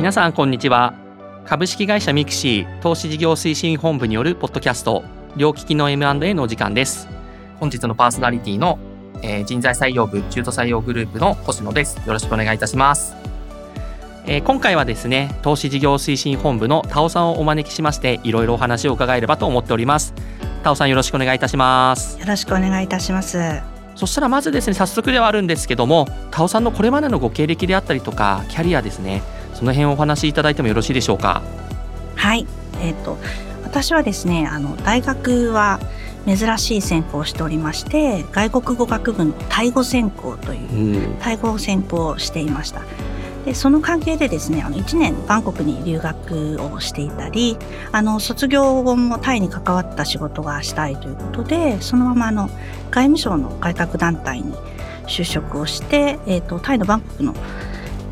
皆さんこんにちは。株式会社ミクシー投資事業推進本部によるポッドキャスト両利きの M&A のお時間です。本日のパーソナリティの、えー、人材採用部中途採用グループの星野です。よろしくお願いいたします。えー、今回はですね投資事業推進本部の田尾さんをお招きしましていろいろお話を伺えればと思っております。田尾さんよろしくお願いいたします。よろしくお願いいたします。そしたらまずですね早速ではあるんですけども田尾さんのこれまでのご経歴であったりとかキャリアですねその辺をお話しいただいてもよろしいでしょうか？はい。えっ、ー、と私はですねあの大学は珍しい専攻をしておりまして外国語学部のタイ語専攻というタイ語専攻をしていました。でその関係でですねあの1年バンコクに留学をしていたりあの卒業後もタイに関わった仕事がしたいということでそのままあの外務省の改革団体に就職をして、えーとタイのバンコクの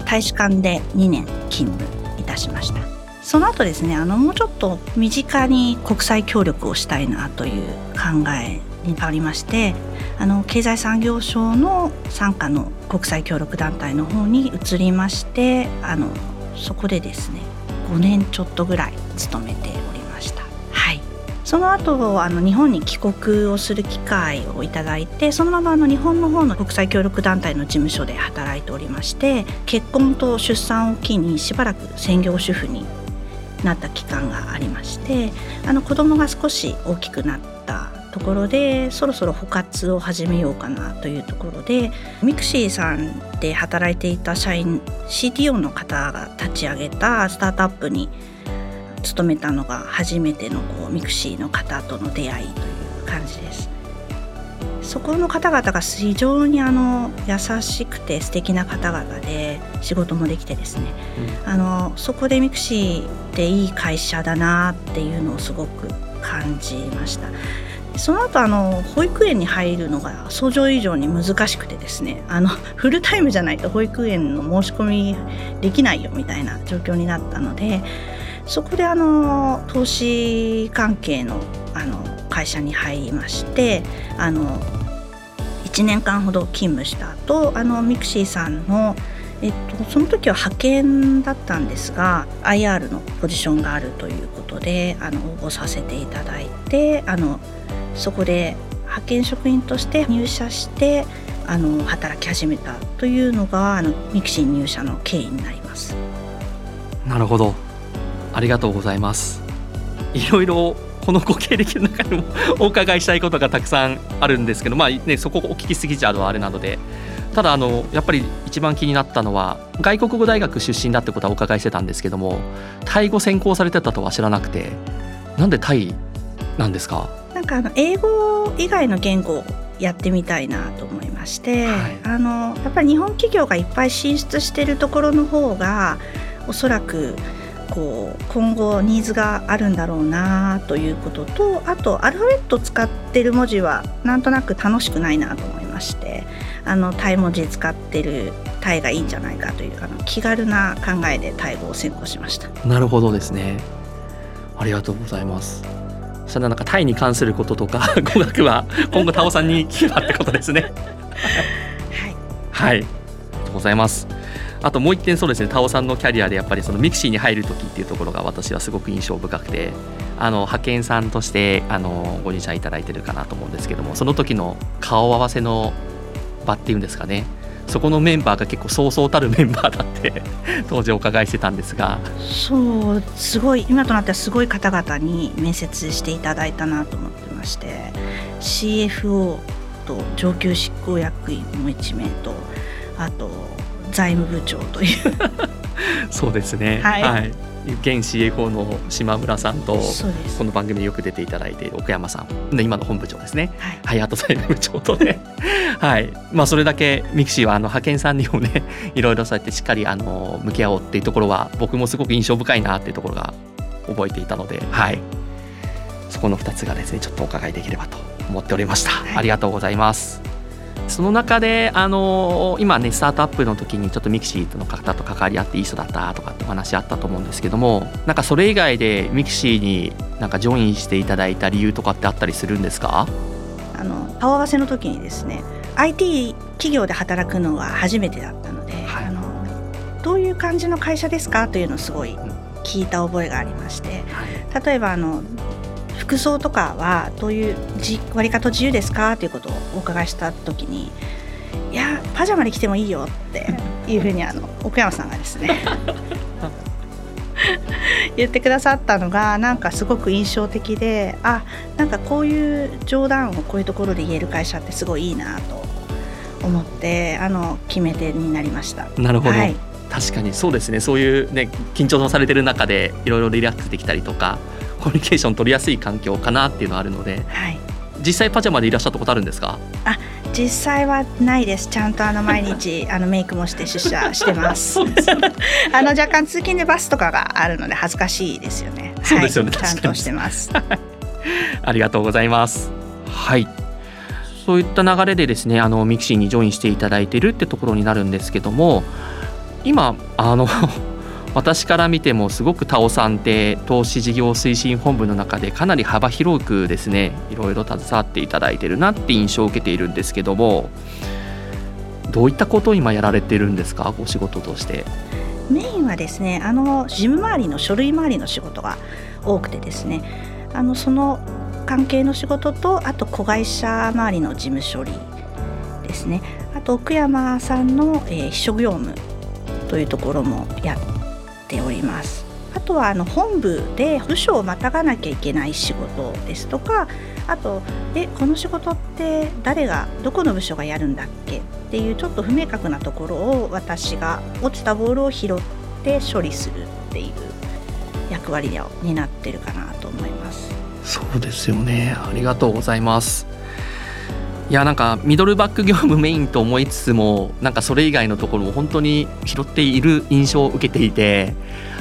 大使館で2年勤務いたしました。その後ですねあのもうちょっと身近に国際協力をしたいなという考えに変わりましてあの経済産業省の傘下の国際協力団体の方に移りましてあのそこでですね5年ちょっとぐらい勤めて。その後あの日本に帰国をする機会をいただいてそのままあの日本の方の国際協力団体の事務所で働いておりまして結婚と出産を機にしばらく専業主婦になった期間がありましてあの子供が少し大きくなったところでそろそろ保活を始めようかなというところでミクシーさんで働いていた社員 CTO の方が立ち上げたスタートアップに勤めたのが初めてのこうミクシーの方との出会いという感じです。そこの方々が非常にあの優しくて素敵な方々で仕事もできてですね、うん、あのそこでミクシーっていい会社だなっていうのをすごく感じました。その後あの保育園に入るのが想像以上に難しくてですねあの フルタイムじゃないと保育園の申し込みできないよみたいな状況になったのでそこであの投資関係のあの会社に入りましてあの1年間ほど勤務した後あのミクシーさんのえっと、その時は派遣だったんですが IR のポジションがあるということであの応募させていただいてあのそこで派遣職員として入社してあの働き始めたというのがあのミクシー入社の経緯になります。なるほどありがとうございます。いろいろこのご経歴の中にも お伺いしたいことがたくさんあるんですけど、まあね、そこをお聞きすぎちゃうのはあれなので。ただあのやっぱり一番気になったのは外国語大学出身だってことはお伺いしてたんですけどもタイ語専攻されてたとは知らなくてなんでタイなんですか？なんかあの英語以外の言語をやってみたいなと思いまして、はい、あのやっぱり日本企業がいっぱい進出してるところの方がおそらくこう今後ニーズがあるんだろうなということとあとアルファベット使ってる文字はなんとなく楽しくないなと思いましてあのタイ文字使ってるタイがいいんじゃないかというあの気軽な考えでタイ語を専攻しました。なるほどですね。ありがとうございます。そしたらなんかタイに関することとか 語学は今後田尾さんに聞けばってことですね。はい、はい、ありがとうございますあともう一点そうですね田尾さんのキャリアでやっぱりそのミクシーに入る時っていうところが私はすごく印象深くてあの派遣さんとしてあのご入社いただいてるかなと思うんですけどもその時の顔合わせの場っていうんですかね。そこのメンバーが結構そうそうたるメンバーだって 当時お伺いしてたんですが。そうすごい。今となってはすごい方々に面接していただいたなと思ってまして CFO と上級執行役員も1名とあと財務部長という。そうですね。はい、はい。現 CFO の島村さんとこの番組によく出ていただいている奥山さん。で今の本部長ですね、はい、はい、あと財務部長とね。はい。まあそれだけミクシーはあの派遣さんにもね いろいろそうやってしっかりあの向き合おうっていうところは僕もすごく印象深いなっていうところが覚えていたのではい。そこの2つがですねちょっとお伺いできればと思っておりました、はい、ありがとうございますその中であの今ねスタートアップの時にちょっとミクシーの方と関わり合っていい人だったとかってお話あったと思うんですけどもなんかそれ以外でミクシーになんかジョインしていただいた理由とかってあったりするんですか？あの顔合わせの時にですね IT 企業で働くのは初めてだったので、はい、あのどういう感じの会社ですか？というのをすごい聞いた覚えがありまして、例えばあの服装とかはどういう割り方自由ですか？ということをお伺いした時にいやパジャマで着てもいいよっていうふうにあの奥山さんがですね言ってくださったのがなんかすごく印象的であなんかこういう冗談をこういうところで言える会社ってすごいいいなと思ってあの決め手になりました。なるほど、はい、確かにそうですね。そういうね緊張のされてる中でいろいろリラックスできたりとかコミュニケーション取りやすい環境かなっていうのはあるので、はい、実際パジャマでいらっしゃったことあるんですか？あ実際はないです。ちゃんとあの毎日 あのメイクもして出社してます。あの若干通勤でバスとかがあるので恥ずかしいですよね。そうですよね、はい、ちゃんとしてます。ありがとうございます。はい。そういった流れでですねあのミクシーにジョインしていただいているってところになるんですけども今あの私から見てもすごく田尾さんって投資事業推進本部の中でかなり幅広くですねいろいろ携わっていただいてるなって印象を受けているんですけどもどういったことを今やられてるんですか？お仕事として。メインはですねあの事務周りの書類周りの仕事が多くてですねあのその関係の仕事とあと子会社周りの事務処理ですねあと奥山さんの、えー、秘書業務というところもやっております。あとはあの本部で部署をまたがなきゃいけない仕事ですとかあとえこの仕事って誰がどこの部署がやるんだっけ？っていうちょっと不明確なところを私が落ちたボールを拾って処理するっていう役割を担ってるかなと思います。そうですよね。ありがとうございます。いやなんかミドルバック業務メインと思いつつもなんかそれ以外のところも本当に拾っている印象を受けていて、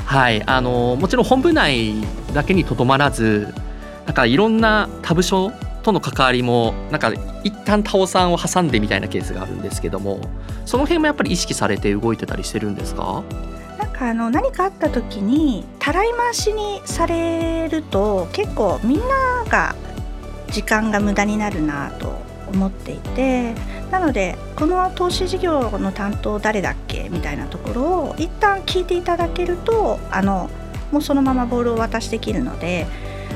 はいあのもちろん本部内だけにとどまらずなんかいろんな他部署との関わりもなんか一旦タオさんを挟んでみたいなケースがあるんですけどもその辺もやっぱり意識されて動いてたりしてるんですか？なんかあの何かあった時にたらい回しにされると結構みんなが時間が無駄になるなと思っていてなのでこの投資事業の担当誰だっけ？みたいなところを一旦聞いていただけるとあのもうそのままボールを渡しできるので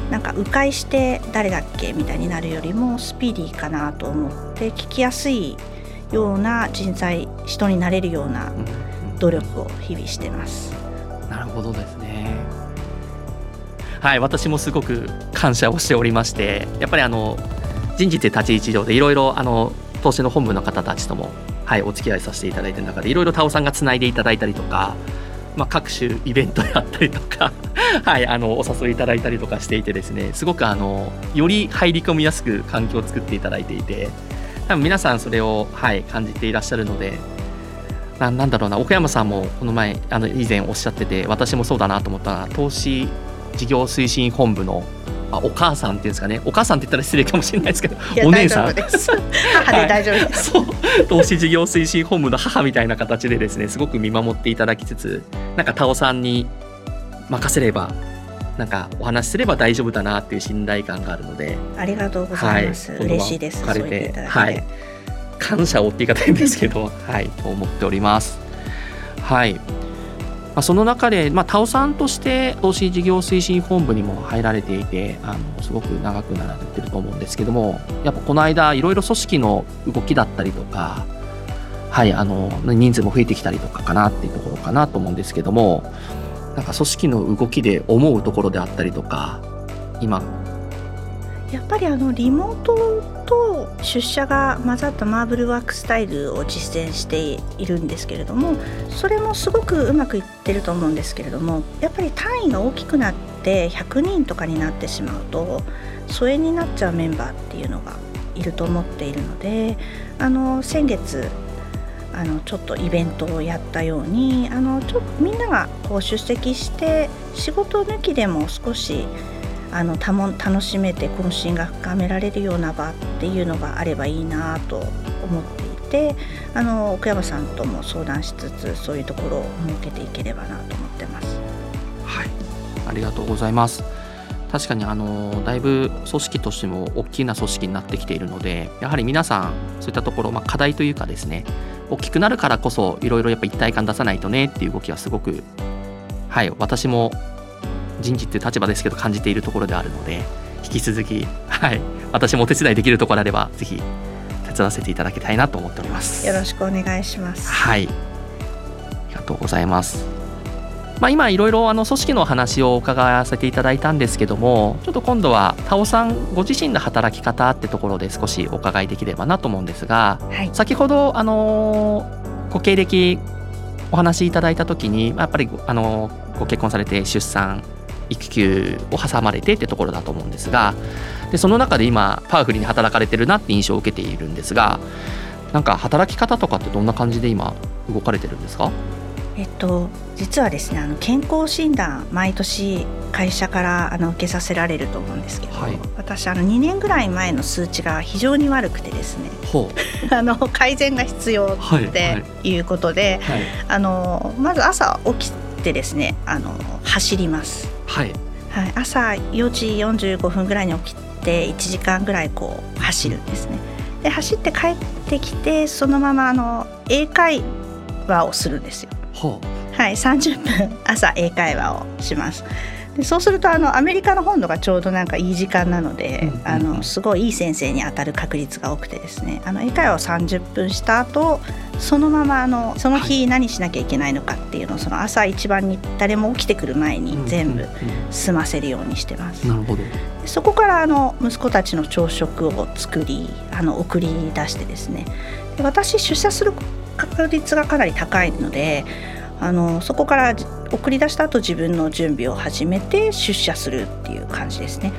なんか迂回して誰だっけ？みたいになるよりもスピーディーかなと思って聞きやすいような人材人になれるような努力を日々してます。なるほどですね。はい私もすごく感謝をしておりましてやっぱりあの人事って立ち位置上でいろいろあの投資の本部の方たちとも、はい、お付き合いさせていただいてる中でいろいろ田尾さんがつないでいただいたりとか、まあ、各種イベントであったりとか はい、あのお誘いいただいたりとかしていてですねすごくあのより入り込みやすく環境を作っていただいていて多分皆さんそれを、はい、感じていらっしゃるのでななんだろうな岡山さんもこの前あの以前おっしゃってて私もそうだなと思ったら投資事業推進本部のあお母さんっていうんですかね。お母さんって言ったら失礼かもしれないですけどお姉さん。母で大丈夫です、そう。投資事業推進本部の母みたいな形でですねすごく見守っていただきつつなんか田尾さんに任せればなんかお話しすれば大丈夫だなっていう信頼感があるのでありがとうございます、はい、嬉しいです。そう言って。はい。感謝をって言い方変ですけどはい。と思っております。はいまあ、その中で、まあ、タオさんとして投資事業推進本部にも入られていてあのすごく長くなられてると思うんですけどもやっぱこの間いろいろ組織の動きだったりとか、はい、あの人数も増えてきたりとかかなっていうところかなと思うんですけどもなんか組織の動きで思うところであったりとか今。やっぱりあのリモートと出社が混ざったマーブルワークスタイルを実践しているんですけれどもそれもすごくうまくいってると思うんですけれどもやっぱり単位が大きくなって100人とかになってしまうと疎遠になっちゃうメンバーっていうのがいると思っているのであの先月あのちょっとイベントをやったようにあのちょみんながこう出席して仕事抜きでも少しあのたも楽しめて懇親が深められるような場っていうのがあればいいなと思っていてあの奥山さんとも相談しつつそういうところを設けていければなと思ってます。はいありがとうございます確かにあのだいぶ組織としても大きな組織になってきているのでやはり皆さんそういったところ、まあ、課題というかですね大きくなるからこそいろいろやっぱ一体感出さないとねっていう動きはすごくはい私も人事っていう立場ですけど感じているところであるので引き続きはい私もお手伝いできるところであればぜひ手伝わせていただきたいなと思っております。よろしくお願いします。はい。ありがとうございます。まあ、今いろいろあの組織の話を伺わせていただいたんですけどもちょっと今度は田尾さんご自身の働き方ってところで少しお伺いできればなと思うんですが、はい、先ほどあのご経歴お話しいただいた時にやっぱりあのご結婚されて出産育休を挟まれてってところだと思うんですがでその中で今パワフルに働かれてるなって印象を受けているんですがなんか働き方とかってどんな感じで今動かれてるんですか？えっと、実はですねあの健康診断毎年会社からあの受けさせられると思うんですけど、はい、私あの2年ぐらい前の数値が非常に悪くてですね あの改善が必要っていうことで、はいはい、あのまず朝起きてですねあの走ります。はい、はい、朝4時45分ぐらいに起きて1時間ぐらいこう走るんですね。で走って帰ってきてそのままあの英会話をするんですよ。はい、30分朝英会話をします。でそうするとあのアメリカの本土がちょうどなんかいい時間なので、うんうん、あのすごいいい先生に当たる確率が多くてですね。あの英会話を30分した後そのままあのその日何しなきゃいけないのかっていうのをその朝一番に誰も起きてくる前に全部済ませるようにしてます。なるほど。そこからあの息子たちの朝食を作りあの送り出してですね。私出社する確率がかなり高いのであのそこから送り出した後自分の準備を始めて出社するっていう感じですね。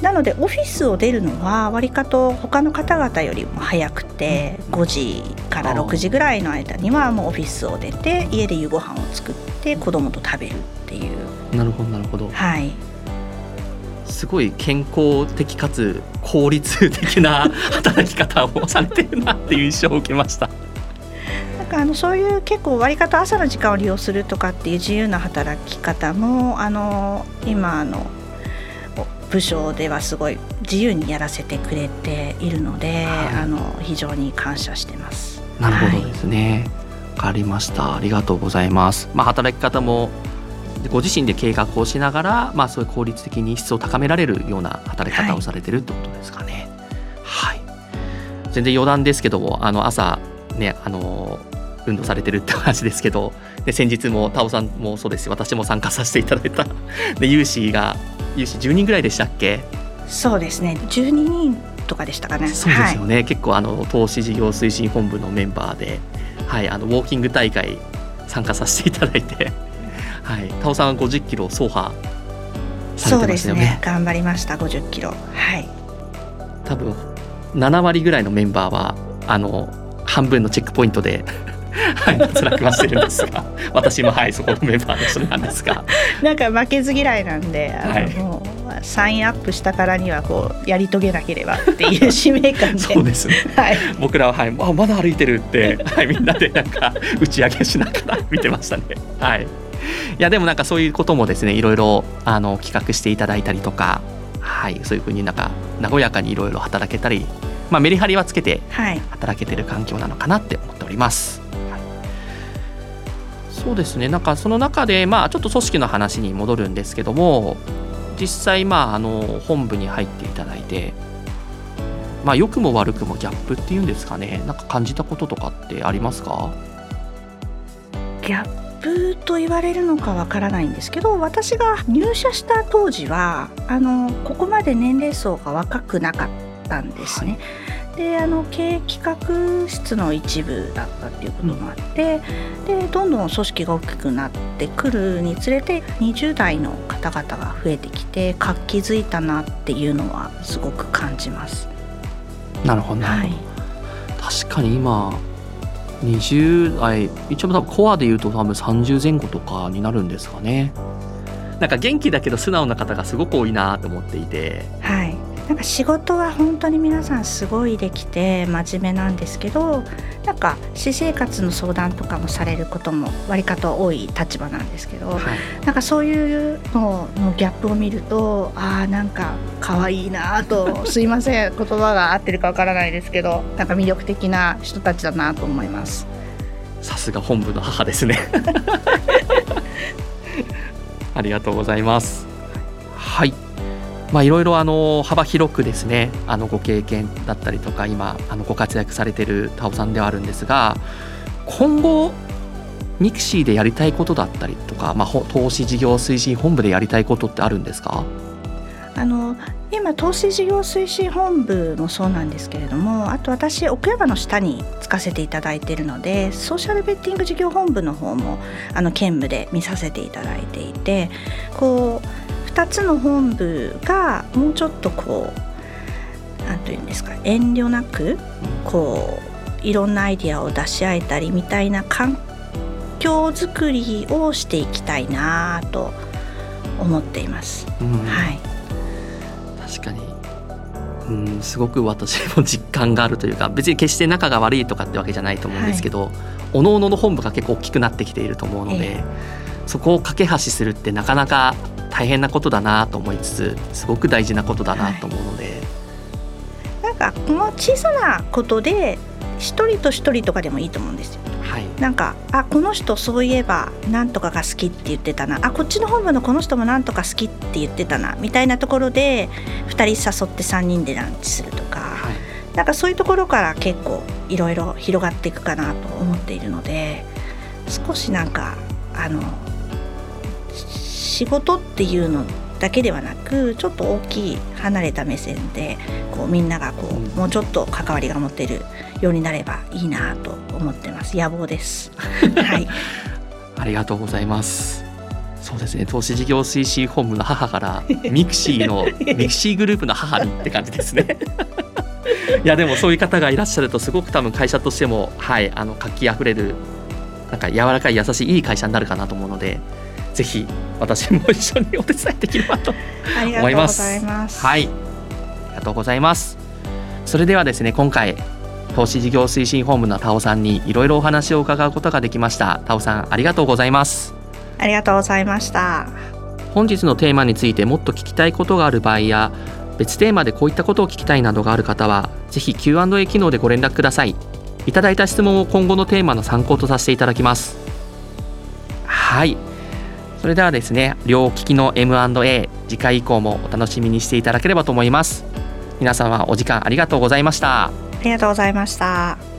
なのでオフィスを出るのは割かと他の方々よりも早くて5時から6時ぐらいの間にはもうオフィスを出て家で夕ご飯を作って子供と食べるっていう。なるほどなるほど。はい。すごい健康的かつ効率的な働き方をされてるなっていう印象を受けました。かあのそういう結構割り方朝の時間を利用するとかっていう自由な働き方もあの今あの部署ではすごい自由にやらせてくれているので、はい、あの非常に感謝してます。なるほどですね。わ、はい、かりました。ありがとうございます。まあ働き方もご自身で計画をしながら、まあそういう効率的に質を高められるような働き方をされてるってことですかね。はい。はい、全然余談ですけども、あの朝ねあの運動されてるって話ですけどで先日もタオさんもそうですし私も参加させていただいた。で有志が有志10人ぐらいでしたっけ？そうですね。12人とかでしたかね。そうですよね、はい、結構あの投資事業推進本部のメンバーで、はい、あのウォーキング大会参加させていただいて、はい、タオさんは50キロ走破されてましたよね、ね、頑張りました。50キロ。はい。多分7割ぐらいのメンバーはあの半分のチェックポイントではい、脱落はしてるんですが 私もはいそこのメンバーの人なんですが。なんか負けず嫌いなんであの、はい、もうサインアップしたからにはこうやり遂げなければっていう使命感で。そうですね、はい、僕らは、はい、あまだ歩いてるって、はい、みんなでなんか打ち上げしながら見てましたね。はい。いやでもなんかそういうこともですねいろいろあの企画していただいたりとか、はい、そういうふうになんか和やかにいろいろ働けたり、まあ、メリハリはつけて働けてる環境なのかなって思っております。そうですね。なんかその中で、まあ、ちょっと組織の話に戻るんですけども実際、まあ、あの本部に入っていただいて、まあ、良くも悪くもギャップっていうんですかね。なんか感じたこととかってありますか？ギャップと言われるのかわからないんですけど私が入社した当時はあのここまで年齢層が若くなかったんですね。はいであの経営企画室の一部だったっていうこともあって、でどんどん組織が大きくなってくるにつれて20代の方々が増えてきて活気づいたなっていうのはすごく感じます。なるほど、はい、確かに今20代一応多分コアでいうと多分30前後とかになるんですかね。なんか元気だけど素直な方がすごく多いなと思っていて。はいなんか仕事は本当に皆さんすごいできて真面目なんですけどなんか私生活の相談とかもされることも割かと多い立場なんですけど、はい、なんかそういうののギャップを見るとああなんか可愛いなとすいません言葉が合ってるかわからないですけど なんか魅力的な人たちだなと思います。すが本部の母ですね。ありがとうございます。はいまあいろいろあの幅広くですねあのご経験だったりとか今あのご活躍されてる田尾さんではあるんですが今後ミクシーでやりたいことだったりとか、まあ、投資事業推進本部でやりたいことってあるんですか？あの今投資事業推進本部もそうなんですけれどもあと私奥山の下につかせていただいているのでソーシャルベッティング事業本部の方もあの兼務で見させていただいていてこう2つの本部がもうちょっとこう何と言うんですか遠慮なくこういろんなアイディアを出し合えたりみたいな環境づくりをしていきたいなと思っています。うん、はい。確かに。うんすごく私も実感があるというか別に決して仲が悪いとかってわけじゃないと思うんですけど、はい、おのおのの本部が結構大きくなってきていると思うので、えー、そこを架け橋するってなかなか大変なことだなと思いつつすごく大事なことだなと思うので。はい、なんかこの小さなことで一人と一人とかでもいいと思うんですよ。はい、なんかあこの人そういえば何とかが好きって言ってたな。あこっちの本部のこの人も何とか好きって言ってたな。みたいなところで2人誘って3人でランチするとか、はい、なんかそういうところから結構いろいろ広がっていくかなと思っているので少しなんかあの仕事っていうのだけではなくちょっと大きい離れた目線でこうみんながこう、もうちょっと関わりが持てるようになればいいなと思ってます。野望です。はい。ありがとうございます。そうですね。投資事業推進本部の母からミクシーの ミクシーグループの母にって感じですね。いやでもそういう方がいらっしゃるとすごく多分会社としてもはいあの活気あふれるなんか柔らかい優しいいい会社になるかなと思うのでぜひ私も一緒にお手伝いできればと思います。はい、ありがとうございます。それではですね今回投資事業推進本部の田尾さんにいろいろお話を伺うことができました。田尾さんありがとうございます。ありがとうございました。本日のテーマについてもっと聞きたいことがある場合や別テーマでこういったことを聞きたいなどがある方はぜひ Q&A 機能でご連絡ください。いただいた質問を今後のテーマの参考とさせていただきます。はいそれではですね両利きの M&A 次回以降もお楽しみにしていただければと思います皆様お時間ありがとうございましたありがとうございました。